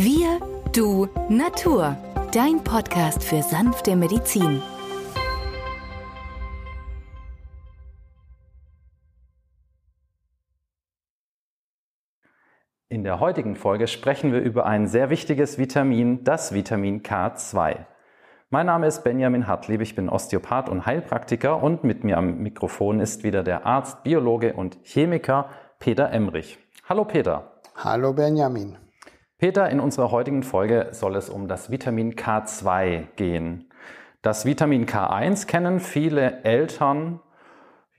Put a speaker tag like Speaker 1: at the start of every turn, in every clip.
Speaker 1: Wir, du, Natur. Dein Podcast für sanfte Medizin.
Speaker 2: In der heutigen Folge sprechen wir über ein sehr wichtiges Vitamin, das Vitamin K2. Mein Name ist Benjamin Hartlieb, ich bin Osteopath und Heilpraktiker und mit mir am Mikrofon ist wieder der Arzt, Biologe und Chemiker Peter Emrich. Hallo Peter.
Speaker 3: Hallo Benjamin.
Speaker 2: Peter, in unserer heutigen Folge soll es um das Vitamin K2 gehen. Das Vitamin K1 kennen viele Eltern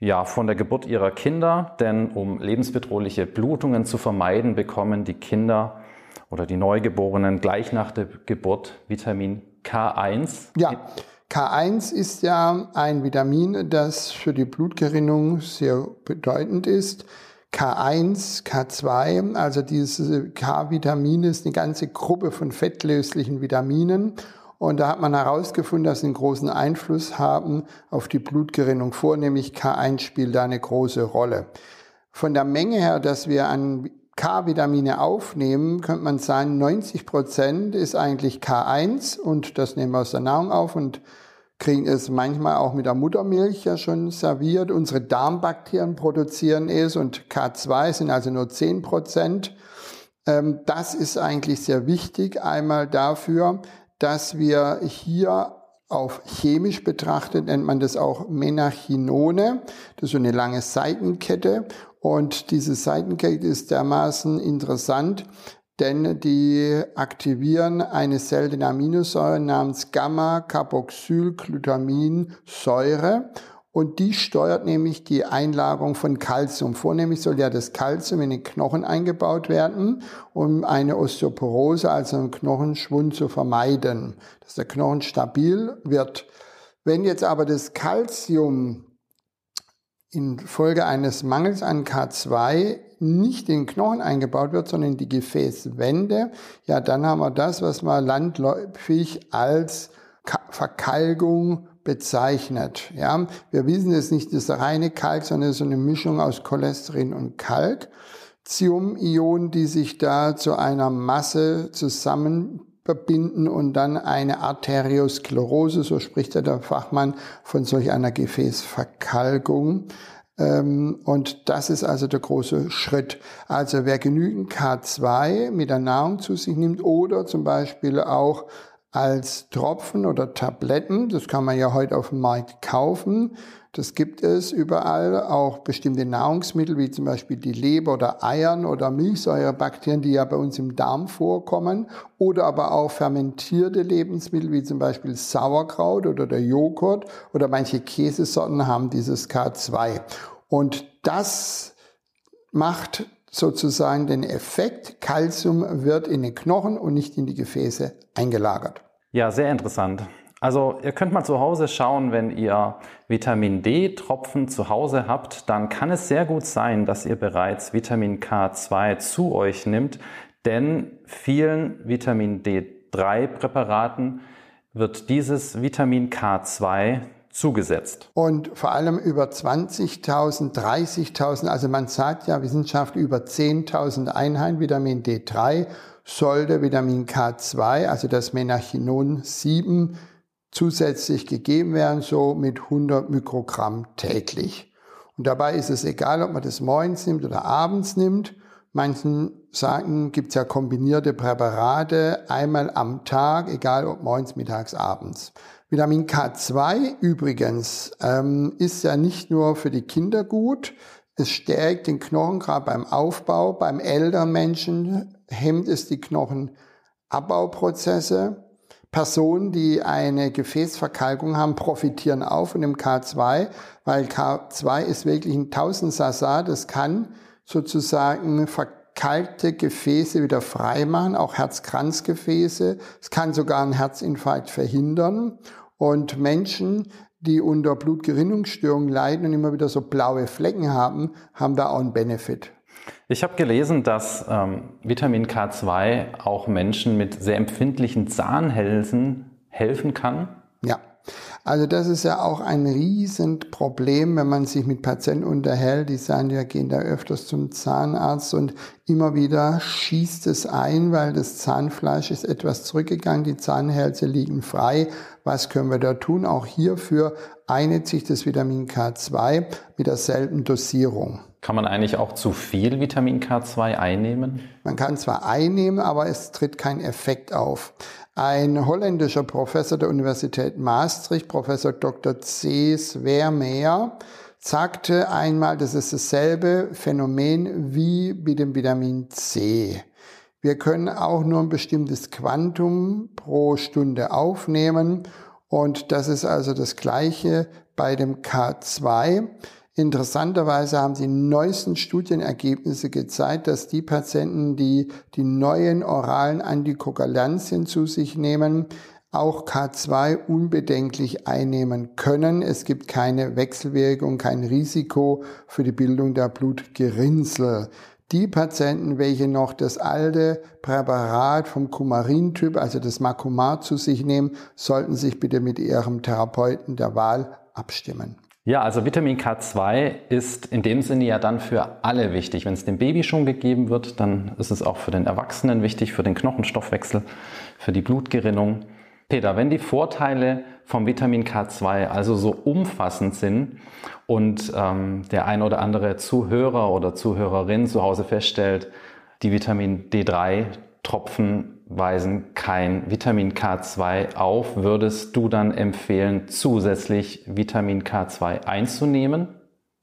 Speaker 2: ja, von der Geburt ihrer Kinder, denn um lebensbedrohliche Blutungen zu vermeiden, bekommen die Kinder oder die Neugeborenen gleich nach der Geburt Vitamin K1.
Speaker 3: Ja, K1 ist ja ein Vitamin, das für die Blutgerinnung sehr bedeutend ist. K1, K2, also diese K-Vitamine ist eine ganze Gruppe von fettlöslichen Vitaminen und da hat man herausgefunden, dass sie einen großen Einfluss haben auf die Blutgerinnung. Vornehmlich K1 spielt da eine große Rolle. Von der Menge her, dass wir an K-Vitamine aufnehmen, könnte man sagen, 90 Prozent ist eigentlich K1 und das nehmen wir aus der Nahrung auf und kriegen es manchmal auch mit der Muttermilch ja schon serviert. Unsere Darmbakterien produzieren es und K2 sind also nur 10 Prozent. Ähm, das ist eigentlich sehr wichtig, einmal dafür, dass wir hier auf chemisch betrachtet nennt man das auch Menachinone. Das ist so eine lange Seitenkette. Und diese Seitenkette ist dermaßen interessant, denn die aktivieren eine seltene Aminosäure namens Gamma-Carboxylglutaminsäure und die steuert nämlich die Einlagerung von Kalzium. Vornehmlich soll ja das Kalzium in den Knochen eingebaut werden, um eine Osteoporose, also einen Knochenschwund zu vermeiden, dass der Knochen stabil wird. Wenn jetzt aber das Kalzium infolge eines Mangels an K2 nicht in den Knochen eingebaut wird, sondern in die Gefäßwände, ja, dann haben wir das, was man landläufig als Verkalkung bezeichnet. Ja, wir wissen es nicht das reine Kalk, sondern so eine Mischung aus Cholesterin und Kalk. Zium-Ionen, die sich da zu einer Masse zusammen verbinden und dann eine Arteriosklerose, so spricht ja der Fachmann von solch einer Gefäßverkalkung. Ähm, und das ist also der große Schritt. Also wer genügend K2 mit der Nahrung zu sich nimmt oder zum Beispiel auch als Tropfen oder Tabletten. Das kann man ja heute auf dem Markt kaufen. Das gibt es überall. Auch bestimmte Nahrungsmittel wie zum Beispiel die Leber oder Eiern oder Milchsäurebakterien, die ja bei uns im Darm vorkommen. Oder aber auch fermentierte Lebensmittel wie zum Beispiel Sauerkraut oder der Joghurt oder manche Käsesorten haben dieses K2. Und das macht sozusagen den Effekt, Calcium wird in den Knochen und nicht in die Gefäße eingelagert.
Speaker 2: Ja, sehr interessant. Also ihr könnt mal zu Hause schauen, wenn ihr Vitamin D-Tropfen zu Hause habt, dann kann es sehr gut sein, dass ihr bereits Vitamin K2 zu euch nimmt, denn vielen Vitamin D3-Präparaten wird dieses Vitamin K2 zugesetzt.
Speaker 3: Und vor allem über 20.000, 30.000, also man sagt ja Wissenschaft über 10.000 Einheiten Vitamin D3 sollte Vitamin K2, also das Menachinon 7, zusätzlich gegeben werden, so mit 100 Mikrogramm täglich. Und dabei ist es egal, ob man das morgens nimmt oder abends nimmt. Manchen sagen, gibt es ja kombinierte Präparate einmal am Tag, egal ob morgens, mittags, abends. Vitamin K2 übrigens ähm, ist ja nicht nur für die Kinder gut, es stärkt den Knochen gerade beim Aufbau, beim älteren Menschen hemmt es die Knochenabbauprozesse. Personen, die eine Gefäßverkalkung haben, profitieren auch von dem K2, weil K2 ist wirklich ein Tausendsasa, das kann sozusagen verkalkte Gefäße wieder freimachen, auch Herzkranzgefäße. Es kann sogar einen Herzinfarkt verhindern. Und Menschen, die unter Blutgerinnungsstörungen leiden und immer wieder so blaue Flecken haben, haben da auch einen Benefit.
Speaker 2: Ich habe gelesen, dass ähm, Vitamin K2 auch Menschen mit sehr empfindlichen Zahnhälsen helfen kann.
Speaker 3: Ja, Also das ist ja auch ein Riesenproblem, wenn man sich mit Patienten unterhält, die sagen, ja, gehen da öfters zum Zahnarzt und immer wieder schießt es ein, weil das Zahnfleisch ist etwas zurückgegangen, die Zahnhälse liegen frei. Was können wir da tun? Auch hierfür einigt sich das Vitamin K2 mit derselben Dosierung.
Speaker 2: Kann man eigentlich auch zu viel Vitamin K2 einnehmen?
Speaker 3: Man kann zwar einnehmen, aber es tritt kein Effekt auf. Ein holländischer Professor der Universität Maastricht, Professor Dr. C. Svermeer, sagte einmal, das ist dasselbe Phänomen wie mit dem Vitamin C. Wir können auch nur ein bestimmtes Quantum pro Stunde aufnehmen und das ist also das gleiche bei dem K2. Interessanterweise haben die neuesten Studienergebnisse gezeigt, dass die Patienten, die die neuen oralen Antikoagulantien zu sich nehmen, auch K2 unbedenklich einnehmen können. Es gibt keine Wechselwirkung, kein Risiko für die Bildung der Blutgerinnsel. Die Patienten, welche noch das alte Präparat vom Kumarin-Typ, also das Makumar zu sich nehmen, sollten sich bitte mit ihrem Therapeuten der Wahl abstimmen.
Speaker 2: Ja, also Vitamin K2 ist in dem Sinne ja dann für alle wichtig. Wenn es dem Baby schon gegeben wird, dann ist es auch für den Erwachsenen wichtig, für den Knochenstoffwechsel, für die Blutgerinnung. Peter, wenn die Vorteile vom Vitamin K2 also so umfassend sind und ähm, der ein oder andere Zuhörer oder Zuhörerin zu Hause feststellt, die Vitamin D3 Tropfen weisen kein Vitamin K2 auf. Würdest du dann empfehlen, zusätzlich Vitamin K2 einzunehmen?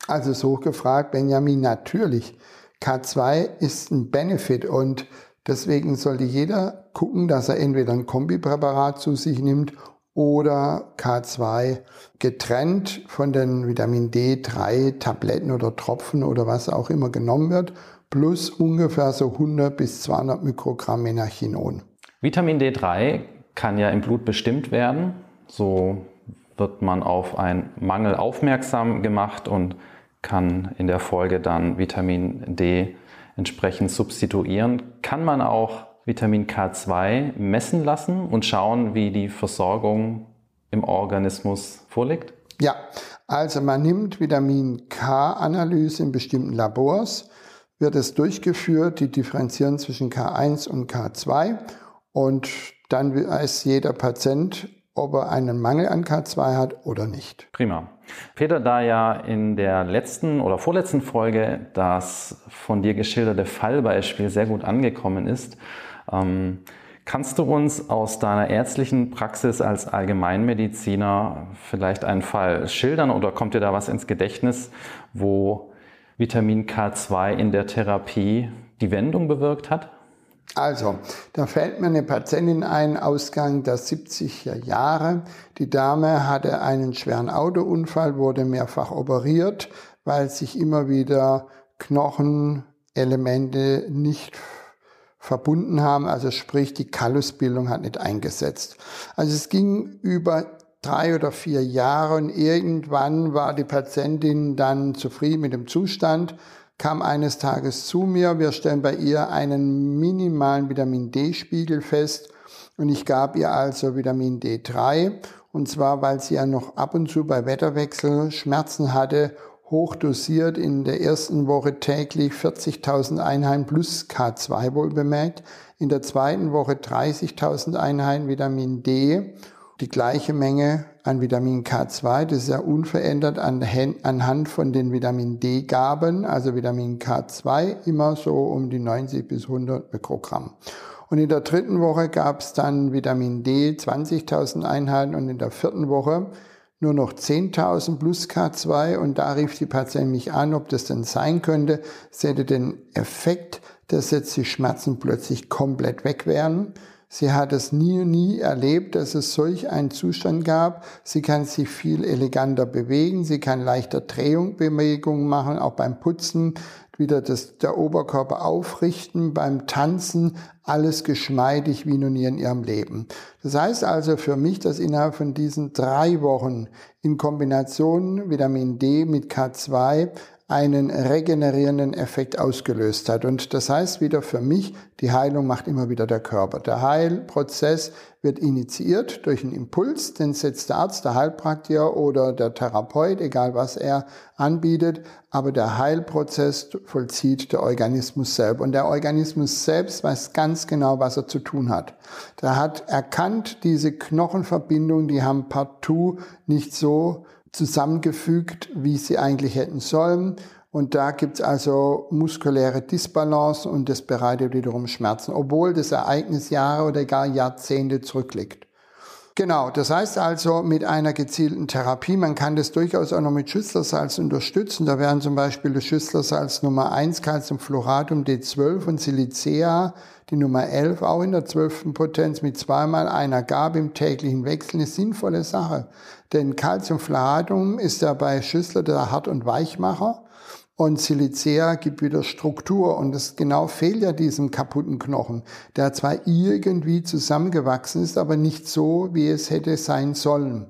Speaker 3: Also so gefragt, Benjamin, natürlich. K2 ist ein Benefit und deswegen sollte jeder gucken, dass er entweder ein Kombipräparat zu sich nimmt oder K2 getrennt von den Vitamin D3 Tabletten oder Tropfen oder was auch immer genommen wird plus ungefähr so 100 bis 200 Mikrogramm Menachinon.
Speaker 2: Vitamin D3 kann ja im Blut bestimmt werden. So wird man auf einen Mangel aufmerksam gemacht und kann in der Folge dann Vitamin D entsprechend substituieren. Kann man auch Vitamin K2 messen lassen und schauen, wie die Versorgung im Organismus vorliegt?
Speaker 3: Ja, also man nimmt Vitamin K-Analyse in bestimmten Labors wird es durchgeführt, die differenzieren zwischen K1 und K2 und dann weiß jeder Patient, ob er einen Mangel an K2 hat oder nicht.
Speaker 2: Prima. Peter, da ja in der letzten oder vorletzten Folge das von dir geschilderte Fallbeispiel sehr gut angekommen ist, ähm, kannst du uns aus deiner ärztlichen Praxis als Allgemeinmediziner vielleicht einen Fall schildern oder kommt dir da was ins Gedächtnis, wo Vitamin K2 in der Therapie die Wendung bewirkt hat?
Speaker 3: Also, da fällt mir eine Patientin ein, Ausgang der 70er Jahre. Die Dame hatte einen schweren Autounfall, wurde mehrfach operiert, weil sich immer wieder Knochenelemente nicht verbunden haben, also sprich die Kallusbildung hat nicht eingesetzt. Also es ging über drei oder vier Jahre und irgendwann war die Patientin dann zufrieden mit dem Zustand, kam eines Tages zu mir, wir stellen bei ihr einen minimalen Vitamin D-Spiegel fest und ich gab ihr also Vitamin D3 und zwar, weil sie ja noch ab und zu bei Wetterwechsel Schmerzen hatte, hochdosiert in der ersten Woche täglich 40.000 Einheiten plus K2 wohl bemerkt, in der zweiten Woche 30.000 Einheiten Vitamin D die gleiche Menge an Vitamin K2, das ist ja unverändert anhand von den Vitamin D-Gaben, also Vitamin K2 immer so um die 90 bis 100 Mikrogramm. Und in der dritten Woche gab es dann Vitamin D 20.000 Einheiten und in der vierten Woche nur noch 10.000 plus K2 und da rief die Patientin mich an, ob das denn sein könnte. Sie hätte den Effekt, dass jetzt die Schmerzen plötzlich komplett weg wären. Sie hat es nie, nie erlebt, dass es solch einen Zustand gab. Sie kann sich viel eleganter bewegen. Sie kann leichter Drehungbewegungen machen, auch beim Putzen wieder das, der Oberkörper aufrichten, beim Tanzen, alles geschmeidig wie noch nie in ihrem Leben. Das heißt also für mich, dass innerhalb von diesen drei Wochen in Kombination Vitamin D mit K2 einen regenerierenden Effekt ausgelöst hat. Und das heißt wieder für mich, die Heilung macht immer wieder der Körper. Der Heilprozess wird initiiert durch einen Impuls, den setzt der Arzt, der Heilpraktiker oder der Therapeut, egal was er anbietet, aber der Heilprozess vollzieht der Organismus selbst. Und der Organismus selbst weiß ganz genau, was er zu tun hat. Der hat erkannt, diese Knochenverbindungen, die haben partout nicht so zusammengefügt, wie sie eigentlich hätten sollen. Und da gibt es also muskuläre Disbalance und das bereitet wiederum Schmerzen, obwohl das Ereignis Jahre oder gar Jahrzehnte zurückliegt. Genau, das heißt also mit einer gezielten Therapie, man kann das durchaus auch noch mit Schüsslersalz unterstützen. Da wären zum Beispiel das Schüsslersalz Nummer 1, Calciumfluoratum D12 und Silicea, die Nummer 11, auch in der 12. Potenz mit zweimal einer Gabe im täglichen Wechsel, eine sinnvolle Sache. Denn Calciumfluoratum ist ja bei Schüssler der Hart- und Weichmacher. Und Silicea gibt wieder Struktur und das genau fehlt ja diesem kaputten Knochen, der zwar irgendwie zusammengewachsen ist, aber nicht so, wie es hätte sein sollen.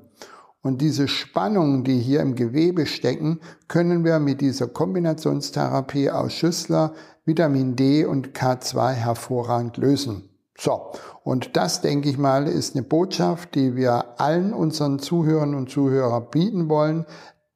Speaker 3: Und diese Spannungen, die hier im Gewebe stecken, können wir mit dieser Kombinationstherapie aus Schüssler, Vitamin D und K2 hervorragend lösen. So, und das, denke ich mal, ist eine Botschaft, die wir allen unseren Zuhörern und Zuhörern bieten wollen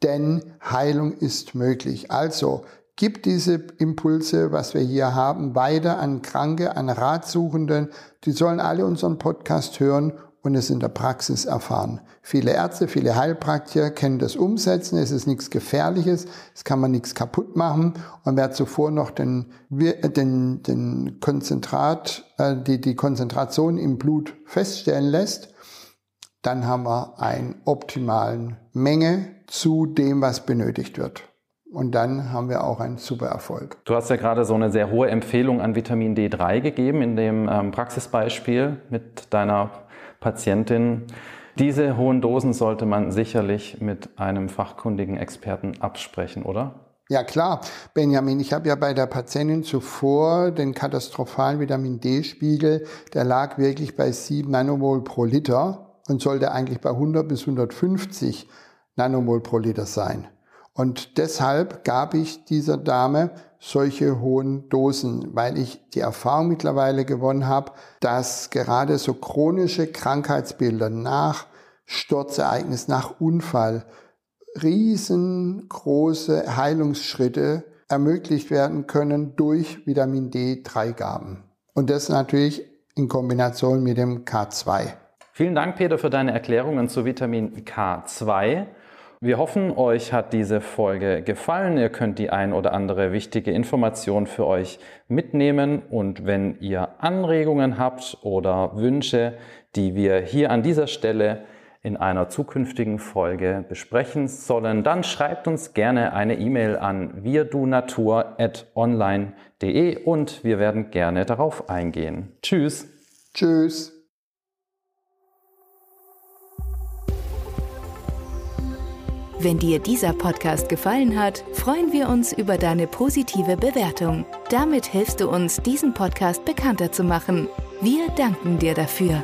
Speaker 3: denn Heilung ist möglich. Also gib diese Impulse, was wir hier haben, weiter an Kranke, an Ratsuchenden. Die sollen alle unseren Podcast hören und es in der Praxis erfahren. Viele Ärzte, viele Heilpraktiker kennen das Umsetzen. Es ist nichts Gefährliches. Es kann man nichts kaputt machen. Und wer zuvor noch den, den, den Konzentrat, die, die Konzentration im Blut feststellen lässt, dann haben wir eine optimalen Menge zu dem, was benötigt wird. Und dann haben wir auch einen super Erfolg.
Speaker 2: Du hast ja gerade so eine sehr hohe Empfehlung an Vitamin D3 gegeben in dem ähm, Praxisbeispiel mit deiner Patientin. Diese hohen Dosen sollte man sicherlich mit einem fachkundigen Experten absprechen, oder?
Speaker 3: Ja klar, Benjamin, ich habe ja bei der Patientin zuvor den katastrophalen Vitamin D-Spiegel, der lag wirklich bei 7 Nanomol pro Liter und sollte eigentlich bei 100 bis 150 Nanomol pro Liter sein. Und deshalb gab ich dieser Dame solche hohen Dosen, weil ich die Erfahrung mittlerweile gewonnen habe, dass gerade so chronische Krankheitsbilder nach Sturzereignis, nach Unfall riesengroße Heilungsschritte ermöglicht werden können durch Vitamin D3-Gaben. Und das natürlich in Kombination mit dem K2.
Speaker 2: Vielen Dank, Peter, für deine Erklärungen zu Vitamin K2. Wir hoffen, euch hat diese Folge gefallen. Ihr könnt die ein oder andere wichtige Information für euch mitnehmen. Und wenn ihr Anregungen habt oder Wünsche, die wir hier an dieser Stelle in einer zukünftigen Folge besprechen sollen, dann schreibt uns gerne eine E-Mail an wirdunatur.online.de und wir werden gerne darauf eingehen. Tschüss.
Speaker 3: Tschüss.
Speaker 1: Wenn dir dieser Podcast gefallen hat, freuen wir uns über deine positive Bewertung. Damit hilfst du uns, diesen Podcast bekannter zu machen. Wir danken dir dafür.